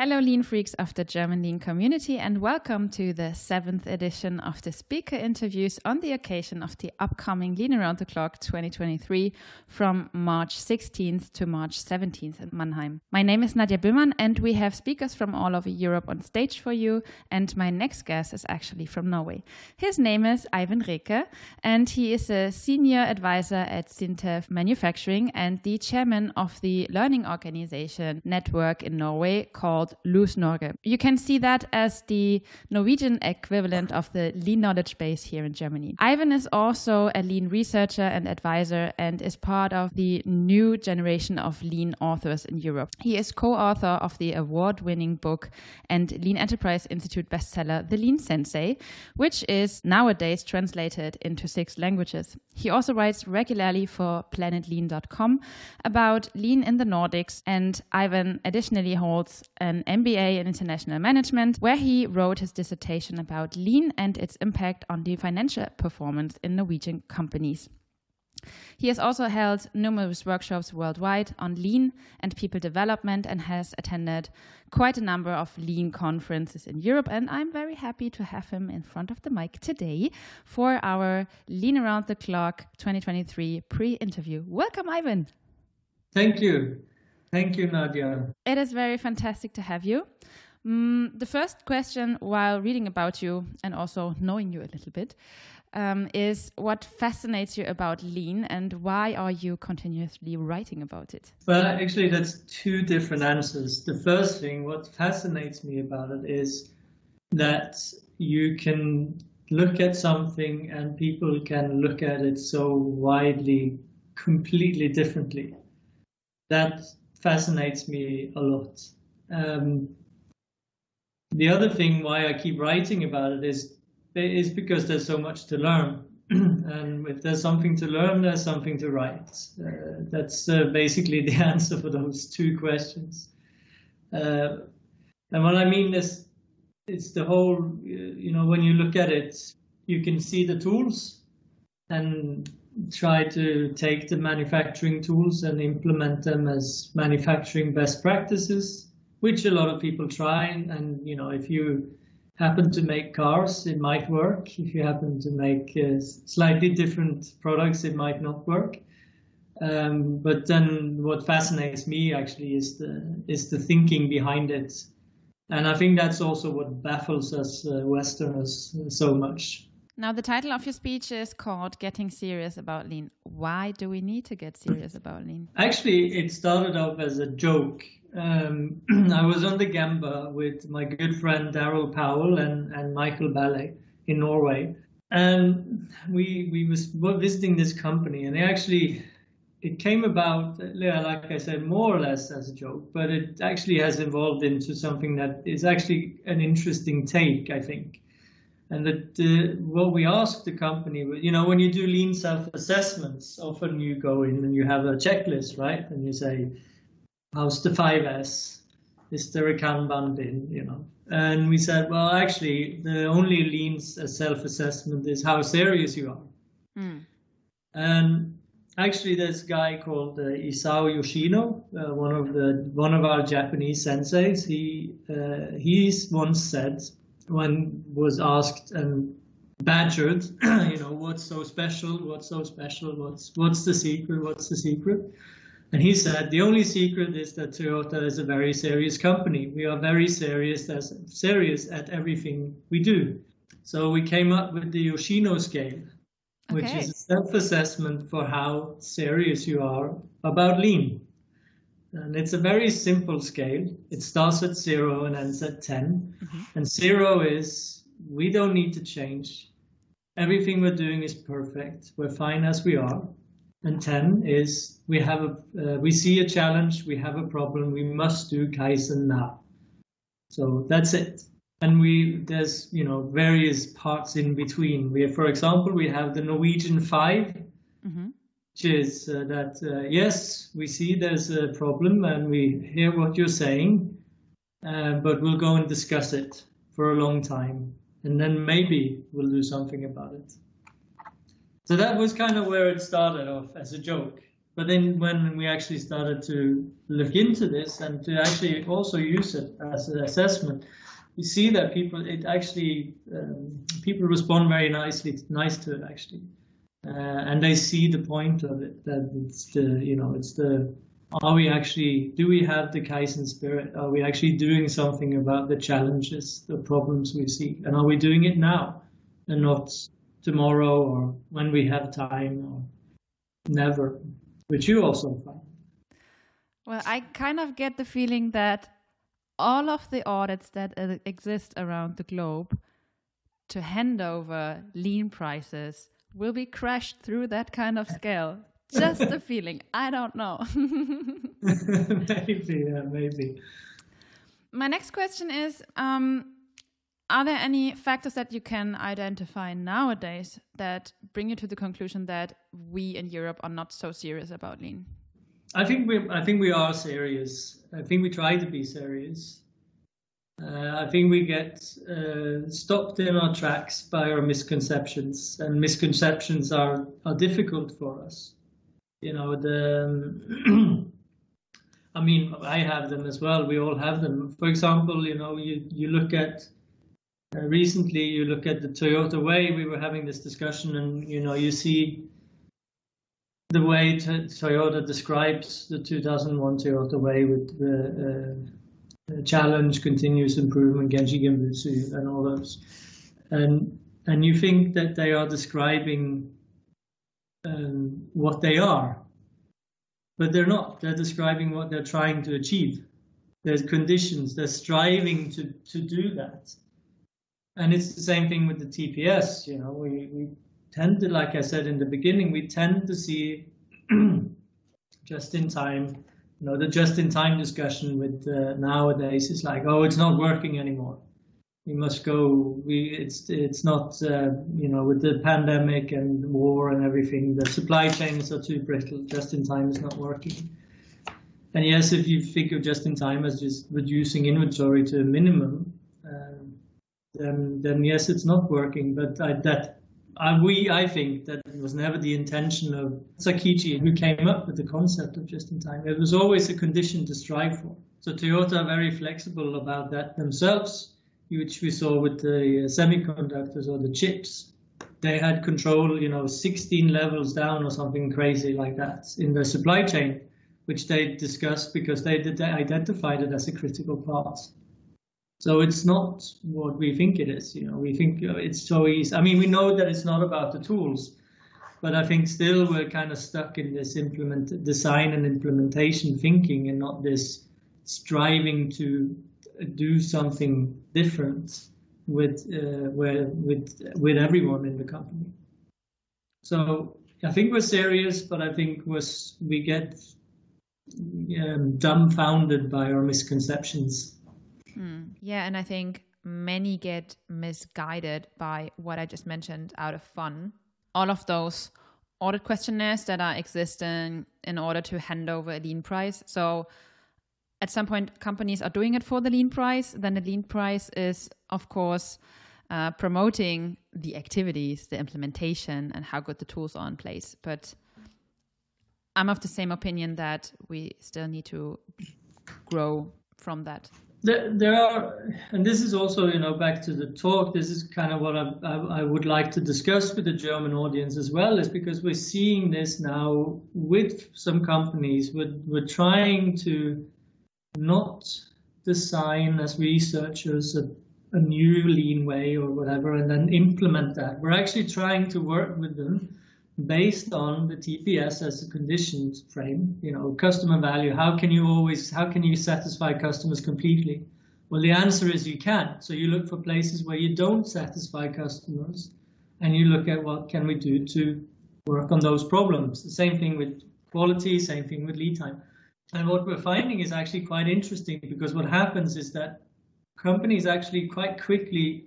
Hello, Lean Freaks of the German Lean community, and welcome to the seventh edition of the speaker interviews on the occasion of the upcoming Lean Around the Clock 2023 from March 16th to March 17th in Mannheim. My name is Nadja Böhmann, and we have speakers from all over Europe on stage for you. And my next guest is actually from Norway. His name is Eivind Reke, and he is a senior advisor at Sintef Manufacturing and the chairman of the learning organization network in Norway called called Los Norge. You can see that as the Norwegian equivalent of the Lean Knowledge Base here in Germany. Eivind is also a Lean researcher and advisor and is part of the new generation of Lean authors in Europe. He is co-author of the award-winning book and Lean Enterprise Institute bestseller The Lean Sensei, which is nowadays translated into six languages. He also writes regularly for planetlean.com about lean in the Nordics and Eivind additionally holds an MBA in international management, where he wrote his dissertation about lean and its impact on the financial performance in Norwegian companies. He has also held numerous workshops worldwide on lean and people development and has attended quite a number of lean conferences in Europe. And I'm very happy to have him in front of the mic today for our Lean Around the Clock 2023 pre interview. Welcome, Eivind. Thank you. Thank you, Nadia. It is very fantastic to have you. Mm, the first question, while reading about you and also knowing you a little bit, um, is what fascinates you about lean and why are you continuously writing about it? Well, actually, that's two different answers. The first thing, what fascinates me about it is that you can look at something and people can look at it so widely, completely differently. That fascinates me a lot. Um, the other thing why I keep writing about it is is because there's so much to learn, and if there's something to learn, there's something to write. Uh, that's uh, basically the answer for those two questions. Uh, and what I mean is, it's the whole. You know, when you look at it, you can see the tools, and try to take the manufacturing tools and implement them as manufacturing best practices, which a lot of people try. And, you know, if you happen to make cars, it might work. If you happen to make uh, slightly different products, it might not work. Um, but then what fascinates me actually is the is the thinking behind it. And I think that's also what baffles us uh, Westerners so much. Now, the title of your speech is called Getting Serious About Lean. Why do we need to get serious about lean? Actually, it started off as a joke. Um, I was on the Gemba with my good friend Daryl Powell and, and Michael Ballé in Norway. And we we was visiting this company, and they actually it came about, like I said, more or less as a joke, but it actually has evolved into something that is actually an interesting take, I think and that uh, what we ask the company, you know, when you do lean self-assessments, often you go in and you have a checklist, right? And you say, how's the 5S? Is there a Kanban bin, you know? And we said, well, actually, the only lean self-assessment is how serious you are. Mm. And actually, this guy called uh, Isao Yoshino, uh, one of the one of our Japanese senseis, he uh, he's once said when was asked and badgered, you know, what's so special? What's so special? What's what's the secret? What's the secret? And he said the only secret is that Toyota is a very serious company. We are very serious as serious at everything we do. So we came up with the Yoshino scale, which is a self-assessment for how serious you are about lean. And it's a very simple scale. It starts at zero and ends at 10. Mm-hmm. And zero is we don't need to change. Everything we're doing is perfect. We're fine as we are. And 10 is we have a, uh, we see a challenge, we have a problem, we must do Kaizen now. So that's it. And we, there's, you know, various parts in between. We have, for example, we have the Norwegian 5 mm-hmm which is uh, that uh, yes, we see there's a problem and we hear what you're saying, uh, but we'll go and discuss it for a long time, and then maybe we'll do something about it. So that was kind of where it started off as a joke. But then when we actually started to look into this and to actually also use it as an assessment, you see that people it actually um, people respond very nicely nice to it actually, uh, and I see the point of it that it's the you know it's the are we actually do we have the Kaizen spirit? Are we actually doing something about the challenges, the problems we see, and are we doing it now and not tomorrow or when we have time or never, which you also find. Well, I kind of get the feeling that all of the audits that exist around the globe to hand over lean prices will be crashed through that kind of scale. Just a feeling. I don't know. maybe, yeah, maybe. My next question is um, Are there any factors that you can identify nowadays that bring you to the conclusion that we in Europe are not so serious about lean? I think we I think we are serious. I think we try to be serious. Uh, I think we get uh, stopped in our tracks by our misconceptions, and misconceptions are are difficult for us. You know, the um, I mean, I have them as well. We all have them. For example, you know, you you look at uh, recently, you look at the Toyota Way. We were having this discussion, and you know, you see the way Toyota describes the 2001 Toyota Way with the uh, challenge, continuous improvement, Genchi Genbutsu, and all those. And and you think that they are describing um, what they are, but they're not. They're describing what they're trying to achieve. There's conditions. They're striving to to do that. And it's the same thing with the TPS. You know, we, we tend to, like I said in the beginning, we tend to see just in time, you know, the just in time discussion with uh, nowadays is like, oh, it's not working anymore. We must go. We it's it's not uh, you know with the pandemic and war and everything. The supply chains are too brittle. Just in time is not working. And yes, if you think of just in time as just reducing inventory to a minimum, um, then then yes, it's not working. But I, that uh, we, I think that it was never the intention of Sakichi who came up with the concept of just in time. It was always a condition to strive for. So Toyota are very flexible about that themselves, which we saw with the semiconductors or the chips. They had control, you know, 16 levels down or something crazy like that in the supply chain, which they discussed because they, they identified it as a critical part. So it's not what we think it is. You know, we think it's so easy. I mean, we know that it's not about the tools, but I think still we're kind of stuck in this implement design and implementation thinking, and not this striving to do something different with uh, where, with with everyone in the company. So I think we're serious, but I think was we get um, dumbfounded by our misconceptions. Yeah, and I think many get misguided by what I just mentioned out of fun. All of those audit questionnaires that are existing in order to hand over a lean price. So at some point, companies are doing it for the lean price. Then the lean price is, of course, uh, promoting the activities, the implementation, and how good the tools are in place. But I'm of the same opinion that we still need to grow from that there, are, and this is also, you know, back to the talk. This is kind of what I, I, I, would like to discuss with the German audience as well, is because we're seeing this now with some companies. We're, we're trying to not design as researchers a, a new lean way or whatever, and then implement that. We're actually trying to work with them based on the TPS as a conditions frame, you know, customer value, how can you always, how can you satisfy customers completely? Well, the answer is you can't. So you look for places where you don't satisfy customers and you look at what can we do to work on those problems. The same thing with quality, same thing with lead time. And what we're finding is actually quite interesting because what happens is that companies actually quite quickly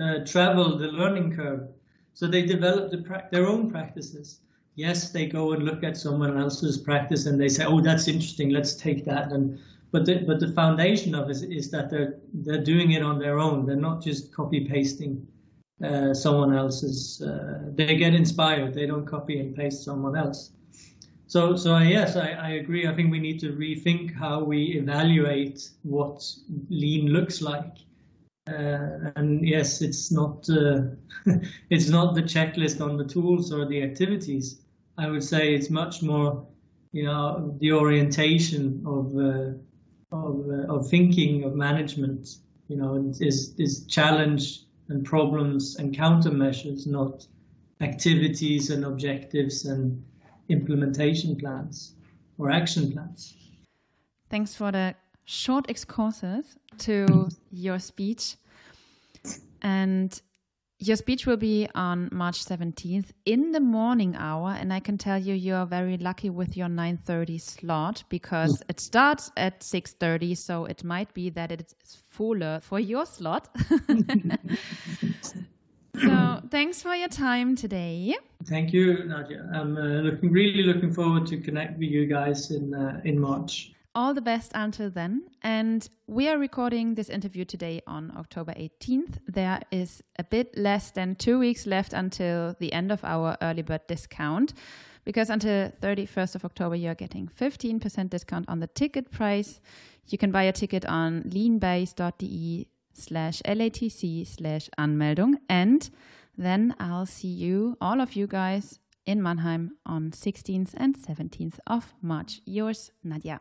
uh, travel the learning curve so they develop the their own practices. Yes, they go and look at someone else's practice and they say, "Oh, that's interesting. Let's take that." And but the, but the foundation of it is that they're they're doing it on their own. They're not just copy pasting uh, someone else's. Uh, they get inspired. They don't copy and paste someone else. so, so yes, I, I agree. I think we need to rethink how we evaluate what lean looks like. Uh, and yes, it's not uh, it's not the checklist on the tools or the activities. I would say it's much more, you know, the orientation of uh, of, uh, of thinking of management. You know, is is challenge and problems and countermeasures, not activities and objectives and implementation plans or action plans. Thanks for the short excursus to your speech. And your speech will be on March 17th in the morning hour, and I can tell you you are very lucky with your 9:30 slot because it starts at 6:30, so it might be that it's fuller for your slot. so thanks for your time today. Thank you, Nadia. I'm uh, looking really looking forward to connect with you guys in uh, in March. All the best until then. And we are recording this interview today on October 18th. There is a bit less than two weeks left until the end of our early bird discount. Because until 31st of October, you're getting 15% discount on the ticket price. You can buy a ticket on leanbase.de slash LATC slash Anmeldung. And then I'll see you, all of you guys, in Mannheim on 16th and 17th of March. Yours, Nadia.